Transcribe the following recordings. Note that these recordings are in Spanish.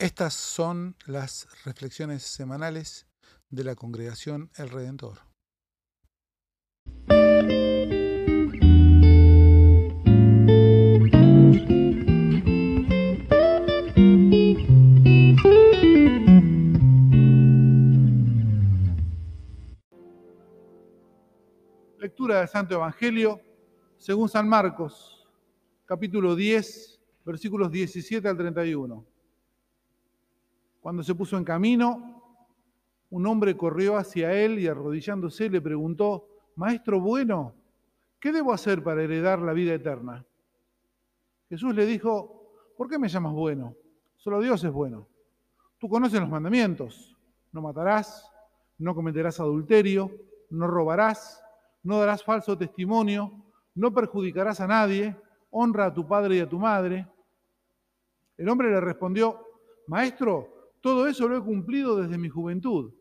Estas son las reflexiones semanales de la congregación El Redentor. Lectura del Santo Evangelio según San Marcos, capítulo 10, versículos 17 al 31. Cuando se puso en camino, un hombre corrió hacia él y arrodillándose le preguntó, Maestro bueno, ¿qué debo hacer para heredar la vida eterna? Jesús le dijo, ¿por qué me llamas bueno? Solo Dios es bueno. Tú conoces los mandamientos. No matarás, no cometerás adulterio, no robarás, no darás falso testimonio, no perjudicarás a nadie, honra a tu padre y a tu madre. El hombre le respondió, Maestro, todo eso lo he cumplido desde mi juventud.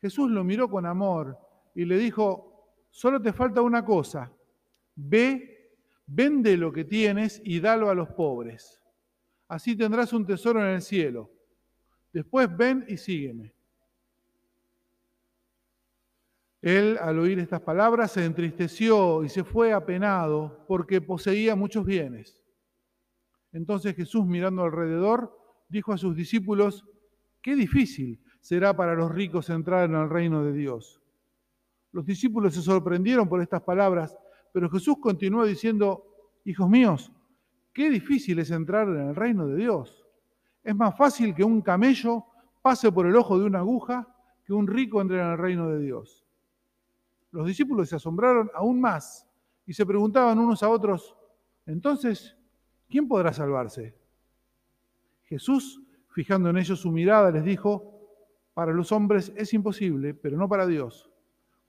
Jesús lo miró con amor y le dijo, solo te falta una cosa, ve, vende lo que tienes y dalo a los pobres. Así tendrás un tesoro en el cielo. Después ven y sígueme. Él, al oír estas palabras, se entristeció y se fue apenado porque poseía muchos bienes. Entonces Jesús, mirando alrededor, dijo a sus discípulos, qué difícil será para los ricos entrar en el reino de Dios. Los discípulos se sorprendieron por estas palabras, pero Jesús continuó diciendo, hijos míos, qué difícil es entrar en el reino de Dios. Es más fácil que un camello pase por el ojo de una aguja que un rico entre en el reino de Dios. Los discípulos se asombraron aún más y se preguntaban unos a otros, entonces, ¿quién podrá salvarse? Jesús, fijando en ellos su mirada, les dijo, para los hombres es imposible, pero no para Dios,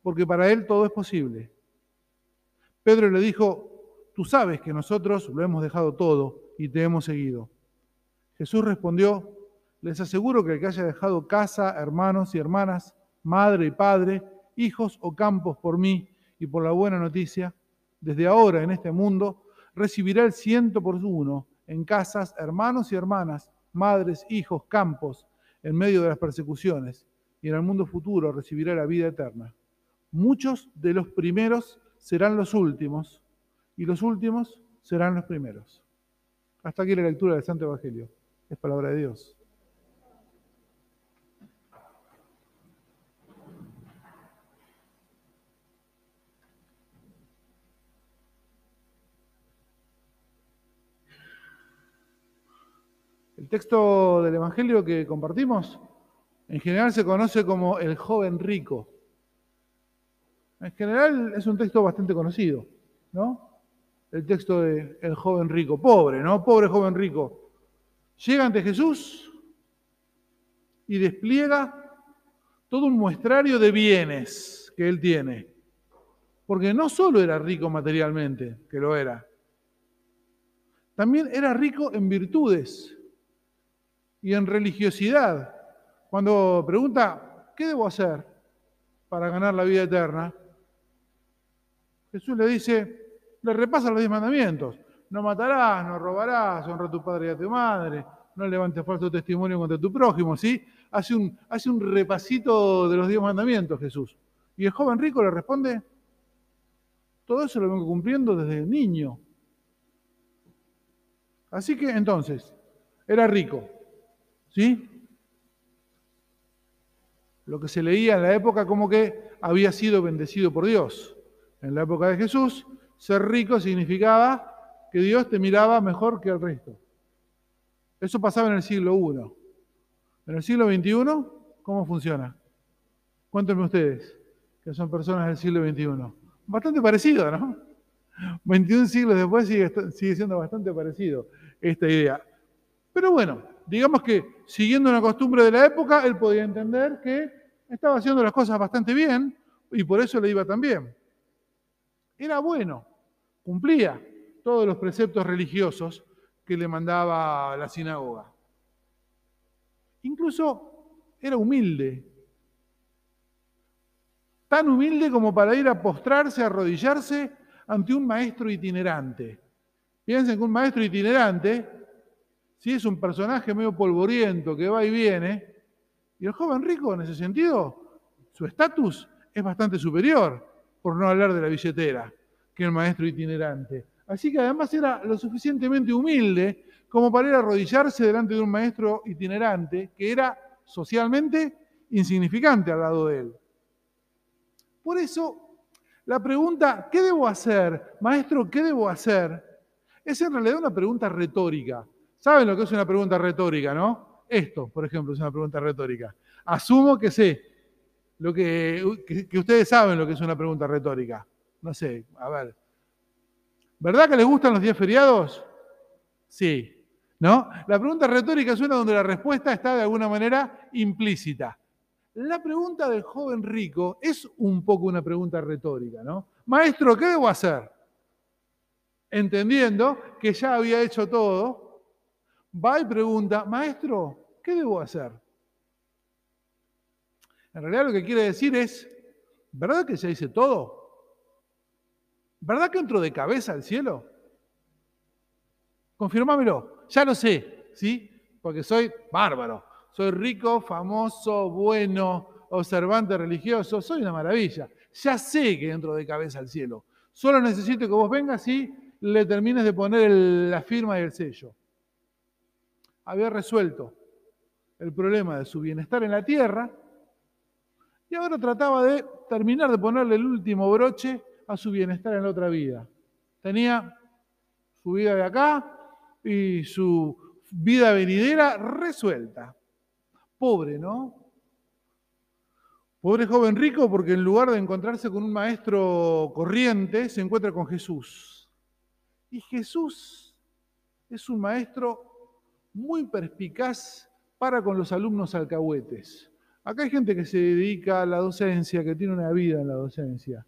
porque para Él todo es posible. Pedro le dijo, tú sabes que nosotros lo hemos dejado todo y te hemos seguido. Jesús respondió, les aseguro que el que haya dejado casa, hermanos y hermanas, madre y padre, hijos o campos por mí y por la buena noticia, desde ahora en este mundo, recibirá el ciento por uno en casas, hermanos y hermanas, madres, hijos, campos, en medio de las persecuciones, y en el mundo futuro recibirá la vida eterna. Muchos de los primeros serán los últimos, y los últimos serán los primeros. Hasta aquí la lectura del Santo Evangelio. Es palabra de Dios. El texto del Evangelio que compartimos en general se conoce como el joven rico. En general es un texto bastante conocido, ¿no? El texto de el joven rico, pobre, ¿no? Pobre joven rico. Llega ante Jesús y despliega todo un muestrario de bienes que él tiene. Porque no solo era rico materialmente, que lo era, también era rico en virtudes y en religiosidad. Cuando pregunta, ¿qué debo hacer para ganar la vida eterna? Jesús le dice, le repasa los diez mandamientos. No matarás, no robarás, honra a tu padre y a tu madre, no levantes falso testimonio contra tu prójimo, ¿sí? Hace un, hace un repasito de los diez mandamientos Jesús. Y el joven rico le responde, todo eso lo vengo cumpliendo desde niño. Así que entonces, era rico, ¿Sí? Lo que se leía en la época como que había sido bendecido por Dios. En la época de Jesús, ser rico significaba que Dios te miraba mejor que el resto. Eso pasaba en el siglo I. En el siglo XXI, ¿cómo funciona? Cuéntenme ustedes, que son personas del siglo XXI. Bastante parecido, ¿no? 21 siglos después sigue, sigue siendo bastante parecido esta idea. Pero bueno, digamos que siguiendo una costumbre de la época, él podía entender que estaba haciendo las cosas bastante bien y por eso le iba tan bien. Era bueno, cumplía todos los preceptos religiosos que le mandaba la sinagoga. Incluso era humilde, tan humilde como para ir a postrarse, a arrodillarse ante un maestro itinerante. Piensen que un maestro itinerante ¿sí? es un personaje medio polvoriento que va y viene, y el joven rico en ese sentido, su estatus es bastante superior, por no hablar de la billetera, que el maestro itinerante. Así que además era lo suficientemente humilde como para ir a arrodillarse delante de un maestro itinerante que era socialmente insignificante al lado de él. Por eso, la pregunta, ¿qué debo hacer? Maestro, ¿qué debo hacer? Es en realidad una pregunta retórica. ¿Saben lo que es una pregunta retórica, no? Esto, por ejemplo, es una pregunta retórica. Asumo que sé lo que, que, ustedes saben lo que es una pregunta retórica. No sé, a ver. ¿Verdad que les gustan los días feriados? Sí. ¿No? La pregunta retórica es una donde la respuesta está de alguna manera implícita. La pregunta del joven rico es un poco una pregunta retórica, ¿no? Maestro, ¿qué debo hacer? Entendiendo que ya había hecho todo, va y pregunta, maestro, ¿qué debo hacer? En realidad lo que quiere decir es, ¿verdad que ya hice todo? ¿Verdad que entro de cabeza al cielo? Confirmámelo, ya lo sé, ¿sí? Porque soy bárbaro, soy rico, famoso, bueno, observante, religioso, soy una maravilla. Ya sé que entro de cabeza al cielo. Solo necesito que vos vengas y le termines de poner la firma y el sello. Había resuelto el problema de su bienestar en la tierra y ahora trataba de terminar de ponerle el último broche a su bienestar en la otra vida. Tenía su vida de acá y su vida venidera resuelta. Pobre, ¿no? Pobre joven rico porque en lugar de encontrarse con un maestro corriente, se encuentra con Jesús. Y Jesús es un maestro muy perspicaz para con los alumnos alcahuetes. Acá hay gente que se dedica a la docencia, que tiene una vida en la docencia.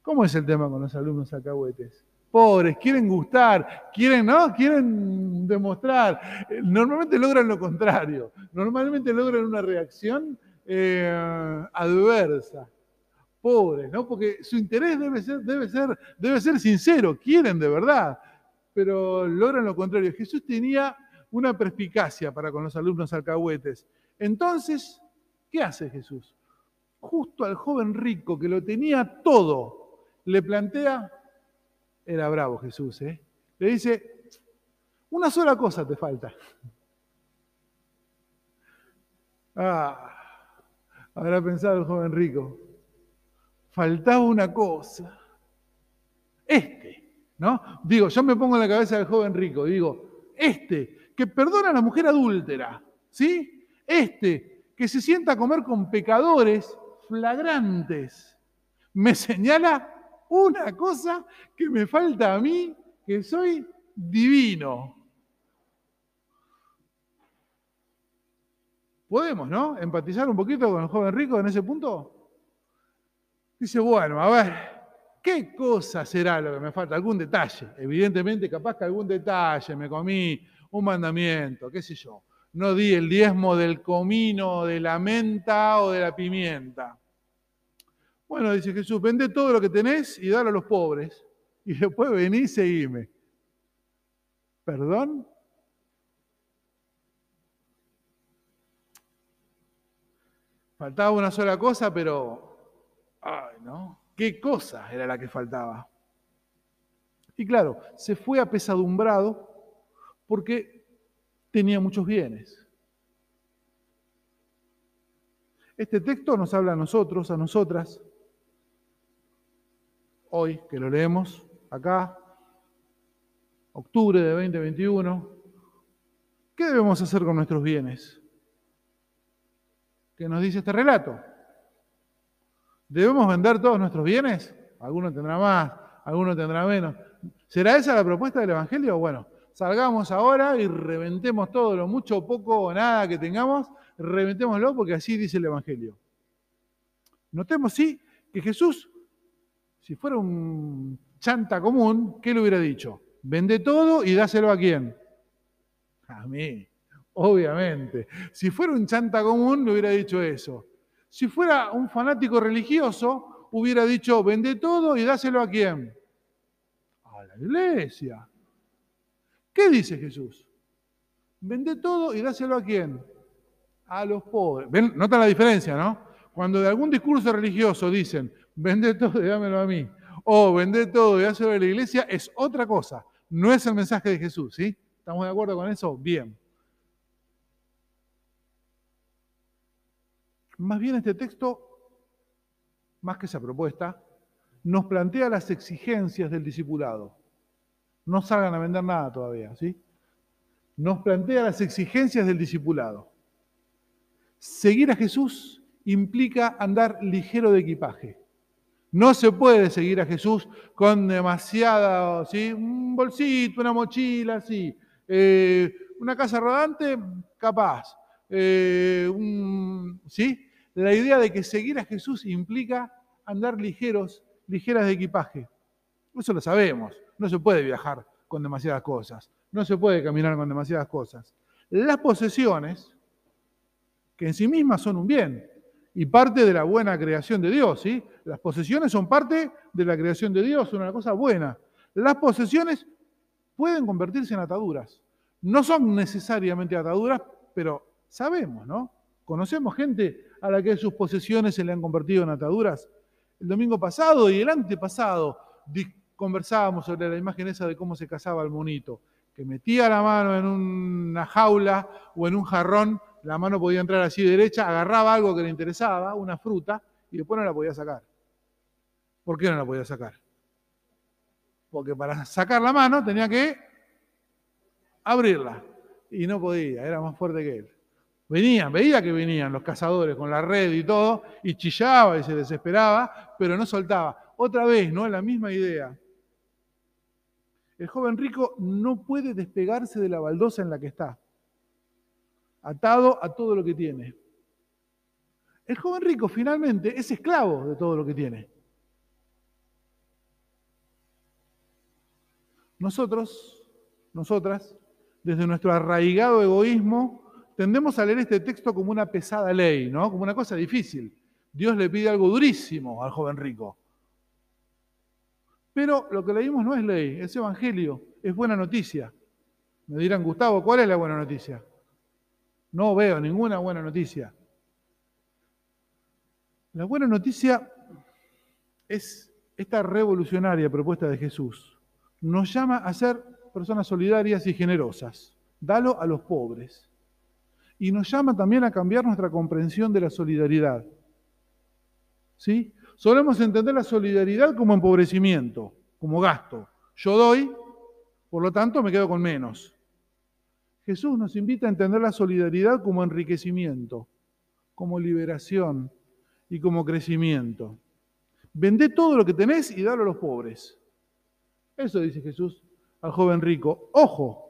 ¿Cómo es el tema con los alumnos alcahuetes? Pobres, quieren gustar, quieren, ¿no? Quieren demostrar. Normalmente logran lo contrario. Normalmente logran una reacción eh, adversa. Pobres, ¿no? Porque su interés debe ser, debe, ser, debe ser sincero, quieren de verdad, pero logran lo contrario. Jesús tenía una perspicacia para con los alumnos alcahuetes. Entonces, ¿Qué hace Jesús? Justo al joven rico que lo tenía todo, le plantea, era bravo Jesús, ¿eh? le dice, una sola cosa te falta. Ah, habrá pensado el joven rico, faltaba una cosa. Este, ¿no? Digo, yo me pongo en la cabeza del joven rico, digo, este, que perdona a la mujer adúltera, ¿sí? Este, que se sienta a comer con pecadores flagrantes. Me señala una cosa que me falta a mí, que soy divino. Podemos, ¿no? Empatizar un poquito con el joven rico en ese punto. Dice, bueno, a ver, ¿qué cosa será lo que me falta? Algún detalle. Evidentemente, capaz que algún detalle, me comí un mandamiento, qué sé yo no di el diezmo del comino, de la menta o de la pimienta. Bueno, dice Jesús, vende todo lo que tenés y dalo a los pobres. Y después vení y seguime. ¿Perdón? Faltaba una sola cosa, pero... Ay, ¿no? ¿Qué cosa era la que faltaba? Y claro, se fue apesadumbrado porque tenía muchos bienes. Este texto nos habla a nosotros, a nosotras, hoy que lo leemos acá, octubre de 2021, ¿qué debemos hacer con nuestros bienes? ¿Qué nos dice este relato? ¿Debemos vender todos nuestros bienes? Alguno tendrá más, alguno tendrá menos. ¿Será esa la propuesta del Evangelio? Bueno, salgamos ahora y reventemos todo, lo mucho, poco o nada que tengamos, reventémoslo porque así dice el Evangelio. Notemos, sí, que Jesús, si fuera un chanta común, ¿qué le hubiera dicho? Vende todo y dáselo a quién? A mí, obviamente. Si fuera un chanta común, le hubiera dicho eso. Si fuera un fanático religioso, hubiera dicho, vende todo y dáselo a quién? A la iglesia. ¿Qué dice Jesús? Vende todo y dáselo a quién? A los pobres. ¿Ven? Nota la diferencia, ¿no? Cuando de algún discurso religioso dicen, vende todo y dámelo a mí, o vende todo y dáselo a la iglesia, es otra cosa. No es el mensaje de Jesús, ¿sí? ¿Estamos de acuerdo con eso? Bien. Más bien este texto, más que esa propuesta, nos plantea las exigencias del discipulado. No salgan a vender nada todavía, ¿sí? Nos plantea las exigencias del discipulado. Seguir a Jesús implica andar ligero de equipaje. No se puede seguir a Jesús con demasiada, ¿sí? un bolsito, una mochila, sí. Eh, una casa rodante, capaz. Eh, ¿sí? La idea de que seguir a Jesús implica andar ligeros, ligeras de equipaje. Eso lo sabemos. No se puede viajar con demasiadas cosas. No se puede caminar con demasiadas cosas. Las posesiones, que en sí mismas son un bien y parte de la buena creación de Dios, ¿sí? Las posesiones son parte de la creación de Dios, son una cosa buena. Las posesiones pueden convertirse en ataduras. No son necesariamente ataduras, pero sabemos, ¿no? Conocemos gente a la que sus posesiones se le han convertido en ataduras. El domingo pasado y el antepasado conversábamos sobre la imagen esa de cómo se casaba el monito, que metía la mano en una jaula o en un jarrón, la mano podía entrar así derecha, agarraba algo que le interesaba, una fruta, y después no la podía sacar. ¿Por qué no la podía sacar? Porque para sacar la mano tenía que abrirla. Y no podía, era más fuerte que él. Venían, veía que venían los cazadores con la red y todo, y chillaba y se desesperaba, pero no soltaba. Otra vez, ¿no? La misma idea. El joven rico no puede despegarse de la baldosa en la que está, atado a todo lo que tiene. El joven rico finalmente es esclavo de todo lo que tiene. Nosotros, nosotras, desde nuestro arraigado egoísmo, tendemos a leer este texto como una pesada ley, ¿no? Como una cosa difícil. Dios le pide algo durísimo al joven rico. Pero lo que leímos no es ley, es evangelio, es buena noticia. Me dirán, Gustavo, ¿cuál es la buena noticia? No veo ninguna buena noticia. La buena noticia es esta revolucionaria propuesta de Jesús. Nos llama a ser personas solidarias y generosas. Dalo a los pobres. Y nos llama también a cambiar nuestra comprensión de la solidaridad. ¿Sí? Solemos entender la solidaridad como empobrecimiento, como gasto. Yo doy, por lo tanto me quedo con menos. Jesús nos invita a entender la solidaridad como enriquecimiento, como liberación y como crecimiento. Vendé todo lo que tenés y dalo a los pobres. Eso dice Jesús al joven rico. Ojo,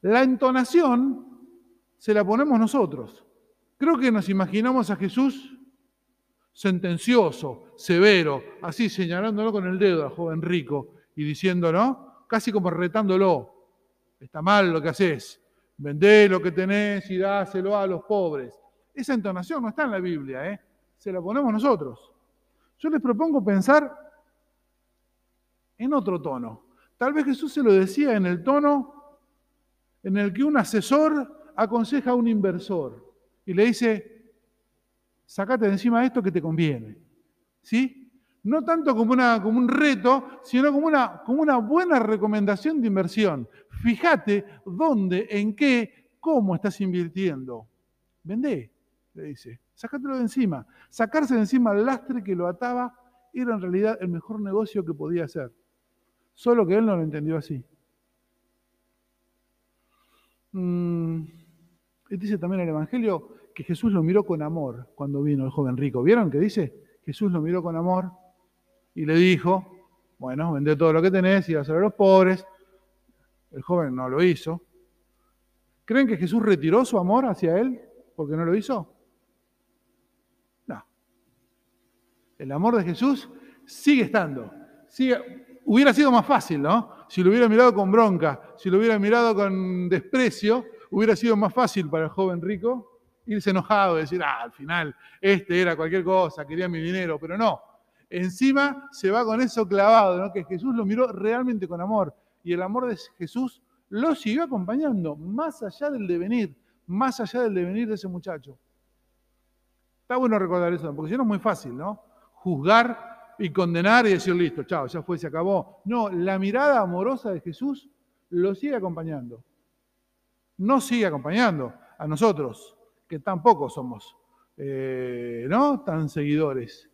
la entonación se la ponemos nosotros. Creo que nos imaginamos a Jesús sentencioso, severo, así señalándolo con el dedo al joven rico y diciendo, ¿no? Casi como retándolo, está mal lo que haces, vendé lo que tenés y dáselo a los pobres. Esa entonación no está en la Biblia, ¿eh? se la ponemos nosotros. Yo les propongo pensar en otro tono. Tal vez Jesús se lo decía en el tono en el que un asesor aconseja a un inversor y le dice, sacate de encima esto que te conviene. ¿Sí? No tanto como, una, un reto, sino como una, buena recomendación de inversión. Fíjate dónde, en qué, cómo estás invirtiendo. Vendé, le dice. Sácatelo de encima. Sacarse de encima el lastre que lo ataba era en realidad el mejor negocio que podía hacer. Solo que él no lo entendió así. Mm, dice también el Evangelio, que Jesús lo miró con amor cuando vino el joven rico. ¿Vieron que dice? Jesús lo miró con amor y le dijo, bueno, vende todo lo que tenés y vas a los pobres. El joven no lo hizo. ¿Creen que Jesús retiró su amor hacia él porque no lo hizo? No. El amor de Jesús sigue estando. Hubiera sido más fácil, ¿no? Si lo hubiera mirado con bronca, si lo hubiera mirado con desprecio, hubiera sido más fácil para el joven rico irse enojado y decir, ah, al final, este era cualquier cosa, quería mi dinero, pero no. Encima se va con eso clavado, ¿no? que Jesús lo miró realmente con amor. Y el amor de Jesús lo siguió acompañando, más allá del devenir, más allá del devenir de ese muchacho. Está bueno recordar eso, porque si no es muy fácil, ¿no? Juzgar y condenar y decir, listo, chao, ya fue, se acabó. No, la mirada amorosa de Jesús lo sigue acompañando. No sigue acompañando a nosotros, que tampoco somos, eh, ¿no? Tan seguidores.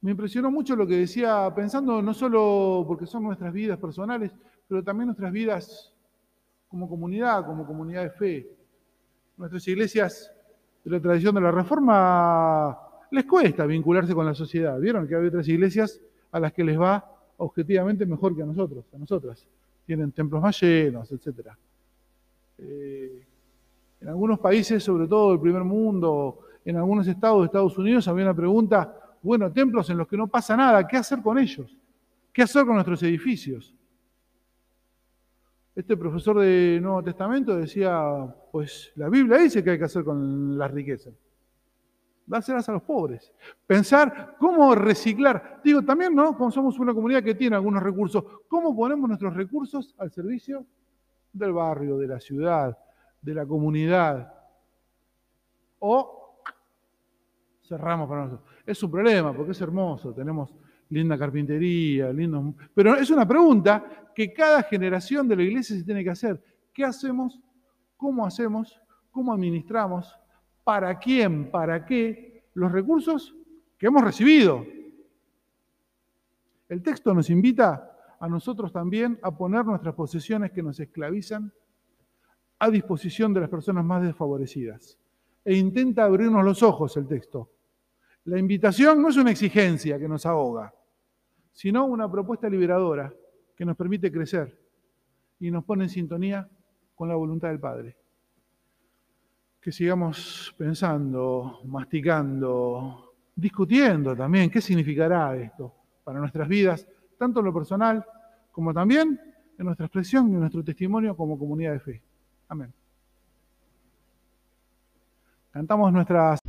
Me impresionó mucho lo que decía, pensando no solo porque son nuestras vidas personales, pero también nuestras vidas como comunidad, como comunidad de fe. Nuestras iglesias de la tradición de la Reforma les cuesta vincularse con la sociedad. Vieron que hay otras iglesias a las que les va objetivamente mejor que a nosotros, a nosotras. Tienen templos más llenos, etc. Eh, en algunos países, sobre todo del primer mundo, en algunos estados de Estados Unidos, había una pregunta, bueno, templos en los que no pasa nada, ¿qué hacer con ellos? ¿Qué hacer con nuestros edificios? Este profesor de Nuevo Testamento decía, pues la Biblia dice que hay que hacer con las riquezas. Dárselas a los pobres. Pensar cómo reciclar. Digo, también, ¿no? Como somos una comunidad que tiene algunos recursos, ¿cómo ponemos nuestros recursos al servicio del barrio, de la ciudad, de la comunidad? O cerramos para nosotros. Es un problema porque es hermoso, tenemos linda carpintería. Pero es una pregunta que cada generación de la iglesia se tiene que hacer. ¿Qué hacemos? ¿Cómo hacemos? ¿Cómo administramos? ¿Para quién? ¿Para qué? Los recursos que hemos recibido. El texto nos invita a nosotros también a poner nuestras posesiones que nos esclavizan a disposición de las personas más desfavorecidas. E intenta abrirnos los ojos el texto la invitación no es una exigencia que nos ahoga, sino una propuesta liberadora que nos permite crecer y nos pone en sintonía con la voluntad del Padre. Que sigamos pensando, masticando, discutiendo también qué significará esto para nuestras vidas, tanto en lo personal como también en nuestra expresión y en nuestro testimonio como comunidad de fe. Amén. Cantamos nuestras...